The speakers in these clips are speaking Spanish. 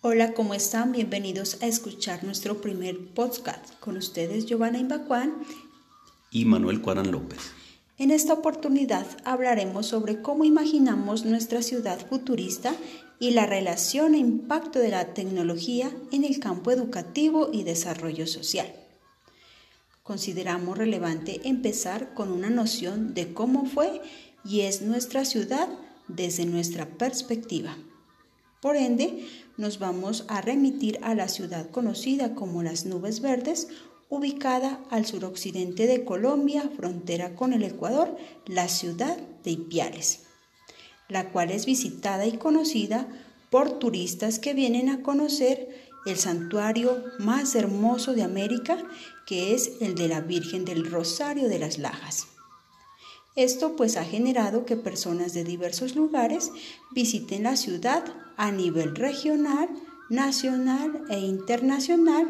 Hola, ¿cómo están? Bienvenidos a escuchar nuestro primer podcast. Con ustedes Giovanna Imbacuán y Manuel Cuarán López. En esta oportunidad hablaremos sobre cómo imaginamos nuestra ciudad futurista y la relación e impacto de la tecnología en el campo educativo y desarrollo social. Consideramos relevante empezar con una noción de cómo fue y es nuestra ciudad desde nuestra perspectiva. Por ende, nos vamos a remitir a la ciudad conocida como las Nubes Verdes, ubicada al suroccidente de Colombia, frontera con el Ecuador, la ciudad de Ipiales, la cual es visitada y conocida por turistas que vienen a conocer el santuario más hermoso de América, que es el de la Virgen del Rosario de las Lajas. Esto pues ha generado que personas de diversos lugares visiten la ciudad a nivel regional, nacional e internacional,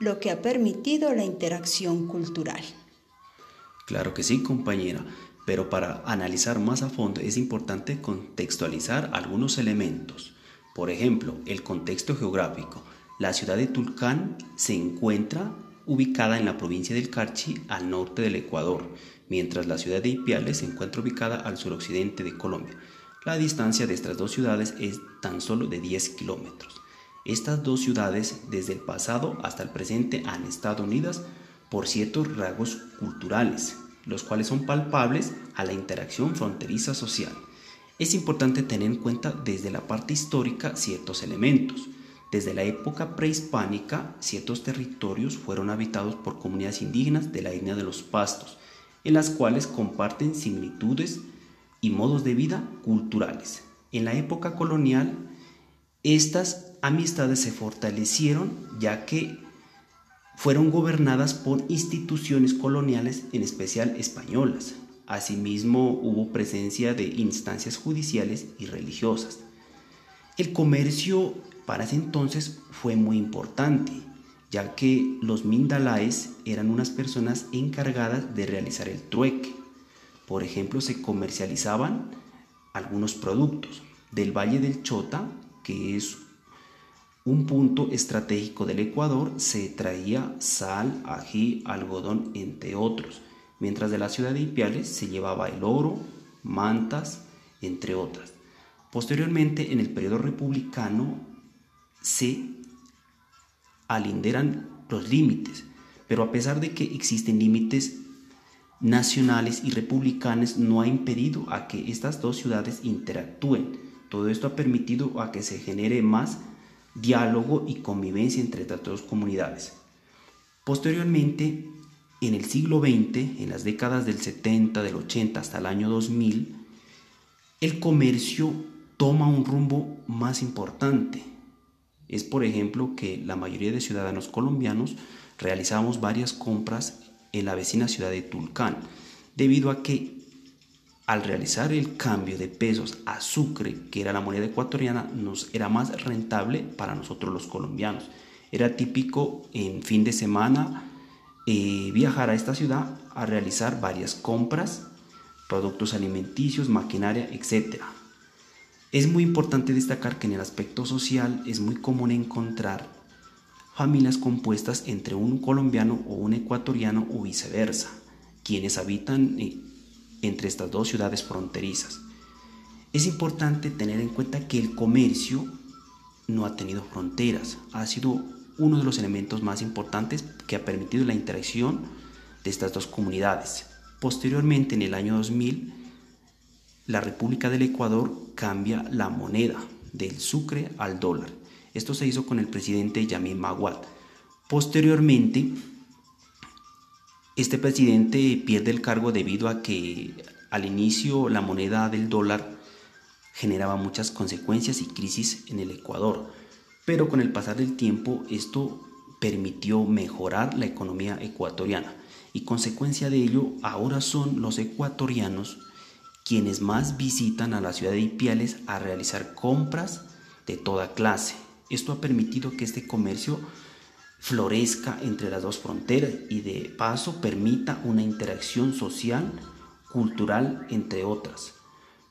lo que ha permitido la interacción cultural. Claro que sí, compañera, pero para analizar más a fondo es importante contextualizar algunos elementos. Por ejemplo, el contexto geográfico. La ciudad de Tulcán se encuentra ubicada en la provincia del Carchi al norte del Ecuador mientras la ciudad de Ipiales se encuentra ubicada al suroccidente de Colombia. La distancia de estas dos ciudades es tan solo de 10 kilómetros. Estas dos ciudades desde el pasado hasta el presente han estado unidas por ciertos rasgos culturales, los cuales son palpables a la interacción fronteriza social. Es importante tener en cuenta desde la parte histórica ciertos elementos. Desde la época prehispánica, ciertos territorios fueron habitados por comunidades indígenas de la etnia de los pastos, en las cuales comparten similitudes y modos de vida culturales. En la época colonial, estas amistades se fortalecieron ya que fueron gobernadas por instituciones coloniales, en especial españolas. Asimismo, hubo presencia de instancias judiciales y religiosas. El comercio para ese entonces fue muy importante ya que los mindalaes eran unas personas encargadas de realizar el trueque. Por ejemplo, se comercializaban algunos productos del Valle del Chota, que es un punto estratégico del Ecuador, se traía sal, ají, algodón, entre otros, mientras de la ciudad de Ipiales se llevaba el oro, mantas, entre otras. Posteriormente, en el periodo republicano, se alinderan los límites, pero a pesar de que existen límites nacionales y republicanos, no ha impedido a que estas dos ciudades interactúen. Todo esto ha permitido a que se genere más diálogo y convivencia entre estas dos comunidades. Posteriormente, en el siglo XX, en las décadas del 70, del 80 hasta el año 2000, el comercio toma un rumbo más importante es, por ejemplo, que la mayoría de ciudadanos colombianos realizamos varias compras en la vecina ciudad de Tulcán, debido a que al realizar el cambio de pesos a sucre, que era la moneda ecuatoriana, nos era más rentable para nosotros los colombianos. Era típico en fin de semana eh, viajar a esta ciudad a realizar varias compras, productos alimenticios, maquinaria, etcétera. Es muy importante destacar que en el aspecto social es muy común encontrar familias compuestas entre un colombiano o un ecuatoriano o viceversa, quienes habitan eh, entre estas dos ciudades fronterizas. Es importante tener en cuenta que el comercio no ha tenido fronteras, ha sido uno de los elementos más importantes que ha permitido la interacción de estas dos comunidades. Posteriormente, en el año 2000, la República del Ecuador cambia la moneda del sucre al dólar. Esto se hizo con el presidente Yamil Maguad. Posteriormente, este presidente pierde el cargo debido a que al inicio la moneda del dólar generaba muchas consecuencias y crisis en el Ecuador, pero con el pasar del tiempo esto permitió mejorar la economía ecuatoriana y consecuencia de ello ahora son los ecuatorianos quienes más visitan a la ciudad de Ipiales a realizar compras de toda clase. Esto ha permitido que este comercio florezca entre las dos fronteras y de paso permita una interacción social, cultural, entre otras.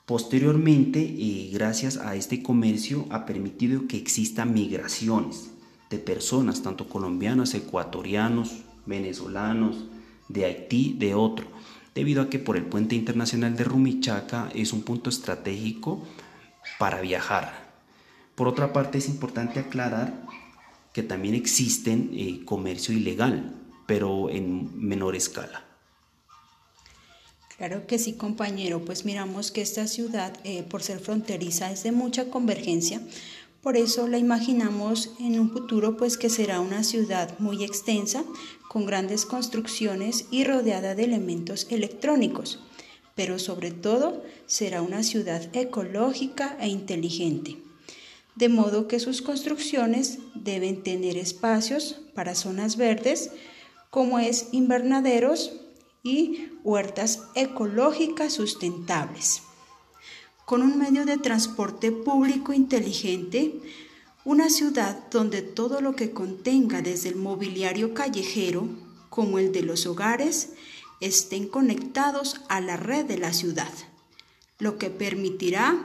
Posteriormente, eh, gracias a este comercio, ha permitido que existan migraciones de personas, tanto colombianos, ecuatorianos, venezolanos, de Haití, de otro, debido a que por el puente internacional de Rumichaca es un punto estratégico para viajar. Por otra parte, es importante aclarar que también existen eh, comercio ilegal, pero en menor escala. Claro que sí, compañero, pues miramos que esta ciudad, eh, por ser fronteriza, es de mucha convergencia. Por eso la imaginamos en un futuro, pues que será una ciudad muy extensa, con grandes construcciones y rodeada de elementos electrónicos. Pero sobre todo será una ciudad ecológica e inteligente. De modo que sus construcciones deben tener espacios para zonas verdes, como es invernaderos, y huertas ecológicas sustentables. Con un medio de transporte público inteligente, una ciudad donde todo lo que contenga desde el mobiliario callejero como el de los hogares estén conectados a la red de la ciudad, lo que permitirá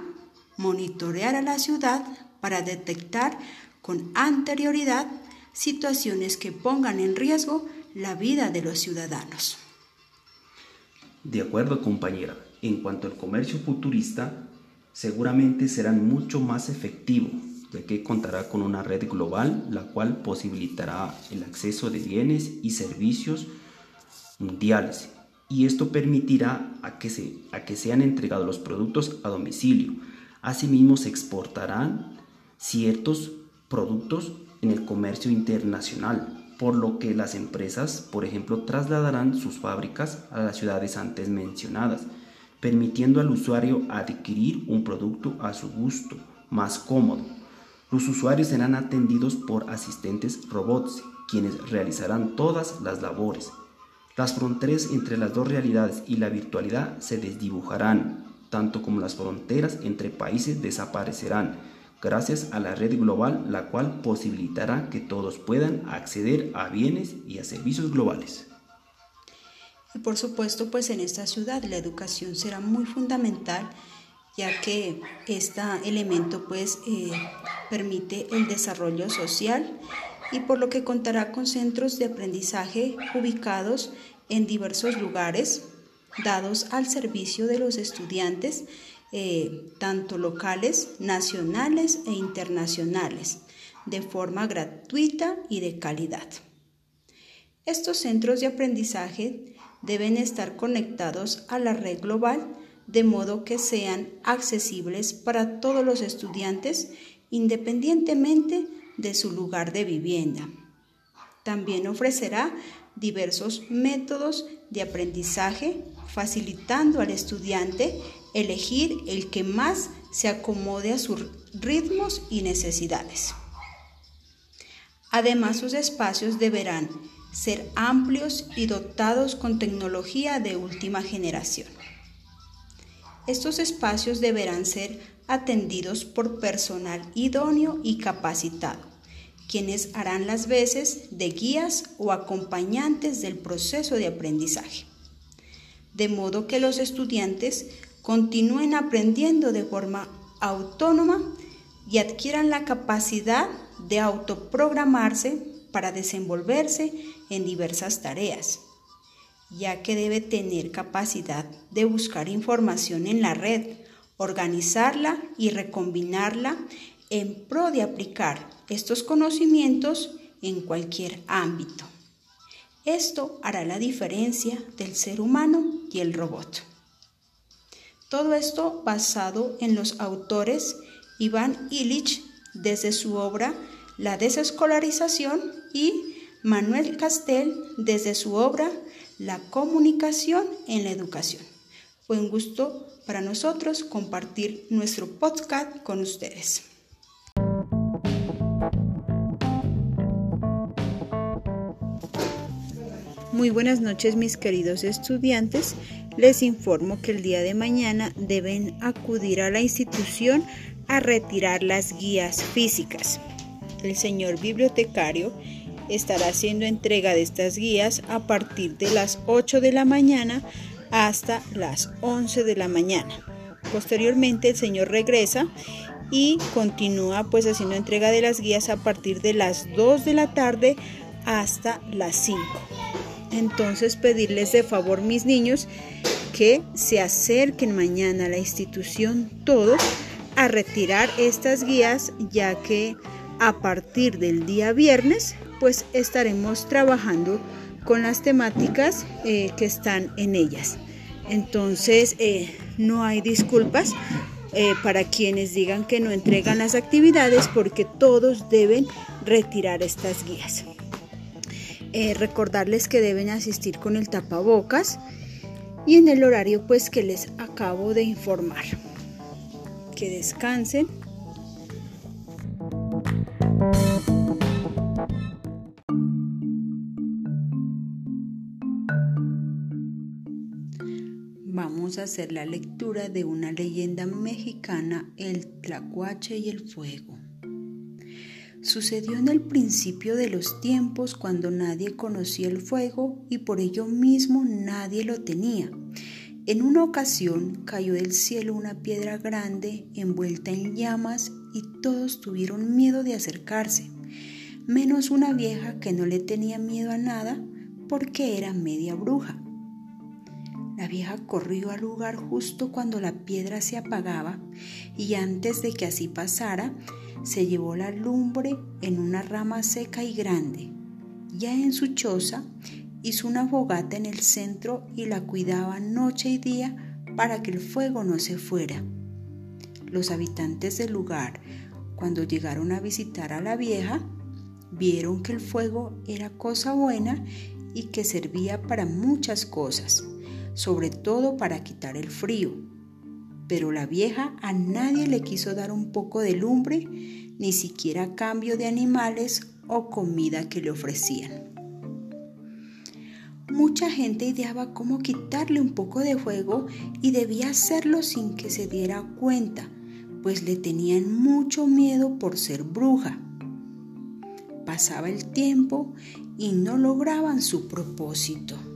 monitorear a la ciudad para detectar con anterioridad situaciones que pongan en riesgo la vida de los ciudadanos. De acuerdo, compañera. En cuanto al comercio futurista, seguramente será mucho más efectivo, ya que contará con una red global, la cual posibilitará el acceso de bienes y servicios mundiales. Y esto permitirá a que, se, a que sean entregados los productos a domicilio. Asimismo, se exportarán ciertos productos en el comercio internacional, por lo que las empresas, por ejemplo, trasladarán sus fábricas a las ciudades antes mencionadas, permitiendo al usuario adquirir un producto a su gusto, más cómodo. Los usuarios serán atendidos por asistentes robots, quienes realizarán todas las labores. Las fronteras entre las dos realidades y la virtualidad se desdibujarán, tanto como las fronteras entre países desaparecerán gracias a la red global, la cual posibilitará que todos puedan acceder a bienes y a servicios globales. Y por supuesto, pues en esta ciudad la educación será muy fundamental, ya que este elemento pues eh, permite el desarrollo social y por lo que contará con centros de aprendizaje ubicados en diversos lugares, dados al servicio de los estudiantes eh, tanto locales, nacionales e internacionales, de forma gratuita y de calidad. Estos centros de aprendizaje deben estar conectados a la red global de modo que sean accesibles para todos los estudiantes independientemente de su lugar de vivienda. También ofrecerá diversos métodos de aprendizaje facilitando al estudiante elegir el que más se acomode a sus ritmos y necesidades. Además, sus espacios deberán ser amplios y dotados con tecnología de última generación. Estos espacios deberán ser atendidos por personal idóneo y capacitado, quienes harán las veces de guías o acompañantes del proceso de aprendizaje, de modo que los estudiantes continúen aprendiendo de forma autónoma y adquieran la capacidad de autoprogramarse para desenvolverse en diversas tareas, ya que debe tener capacidad de buscar información en la red, organizarla y recombinarla en pro de aplicar estos conocimientos en cualquier ámbito. Esto hará la diferencia del ser humano y el robot. Todo esto basado en los autores Iván Illich desde su obra La desescolarización y Manuel Castel desde su obra La comunicación en la educación. Fue un gusto para nosotros compartir nuestro podcast con ustedes. Muy buenas noches mis queridos estudiantes. Les informo que el día de mañana deben acudir a la institución a retirar las guías físicas. El señor bibliotecario estará haciendo entrega de estas guías a partir de las 8 de la mañana hasta las 11 de la mañana. Posteriormente el Señor regresa y continúa pues haciendo entrega de las guías a partir de las 2 de la tarde hasta las 5. Entonces pedirles de favor mis niños que se acerquen mañana a la institución todos a retirar estas guías ya que a partir del día viernes pues estaremos trabajando con las temáticas eh, que están en ellas. Entonces eh, no hay disculpas eh, para quienes digan que no entregan las actividades porque todos deben retirar estas guías. recordarles que deben asistir con el tapabocas y en el horario pues que les acabo de informar. Que descansen. Hacer la lectura de una leyenda mexicana, el Tlacuache y el Fuego. Sucedió en el principio de los tiempos cuando nadie conocía el fuego y por ello mismo nadie lo tenía. En una ocasión cayó del cielo una piedra grande envuelta en llamas y todos tuvieron miedo de acercarse, menos una vieja que no le tenía miedo a nada porque era media bruja. La vieja corrió al lugar justo cuando la piedra se apagaba y antes de que así pasara, se llevó la lumbre en una rama seca y grande. Ya en su choza hizo una fogata en el centro y la cuidaba noche y día para que el fuego no se fuera. Los habitantes del lugar, cuando llegaron a visitar a la vieja, vieron que el fuego era cosa buena y que servía para muchas cosas, sobre todo para quitar el frío pero la vieja a nadie le quiso dar un poco de lumbre, ni siquiera cambio de animales o comida que le ofrecían. Mucha gente ideaba cómo quitarle un poco de fuego y debía hacerlo sin que se diera cuenta, pues le tenían mucho miedo por ser bruja. Pasaba el tiempo y no lograban su propósito.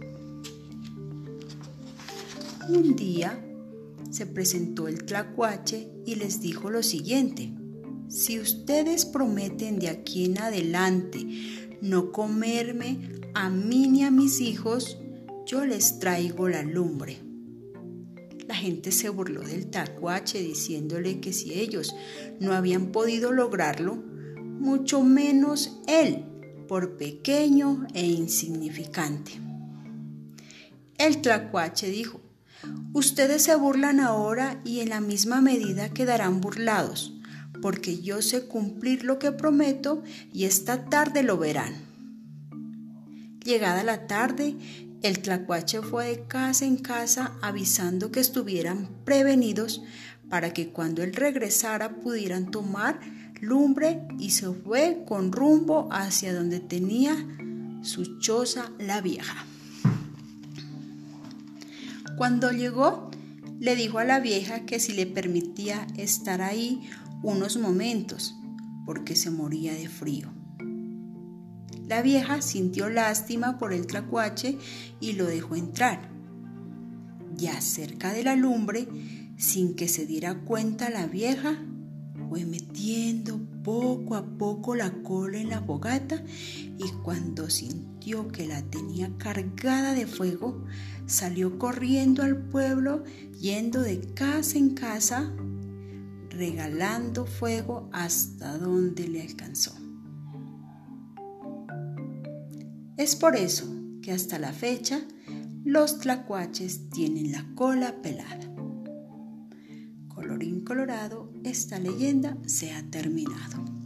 Un día se presentó el tlacuache y les dijo lo siguiente. Si ustedes prometen de aquí en adelante no comerme a mí ni a mis hijos, yo les traigo la lumbre. La gente se burló del tlacuache diciéndole que si ellos no habían podido lograrlo, mucho menos él, por pequeño e insignificante. El tlacuache dijo, Ustedes se burlan ahora y en la misma medida quedarán burlados, porque yo sé cumplir lo que prometo y esta tarde lo verán. Llegada la tarde, el tlacuache fue de casa en casa avisando que estuvieran prevenidos para que cuando él regresara pudieran tomar lumbre y se fue con rumbo hacia donde tenía su choza la vieja. Cuando llegó, le dijo a la vieja que si le permitía estar ahí unos momentos, porque se moría de frío. La vieja sintió lástima por el tlacuache y lo dejó entrar. Ya cerca de la lumbre, sin que se diera cuenta la vieja, fue metiendo poco a poco la cola en la fogata y cuando sintió que la tenía cargada de fuego, salió corriendo al pueblo, yendo de casa en casa, regalando fuego hasta donde le alcanzó. Es por eso que hasta la fecha los tlacuaches tienen la cola pelada. Colorín colorado, esta leyenda se ha terminado.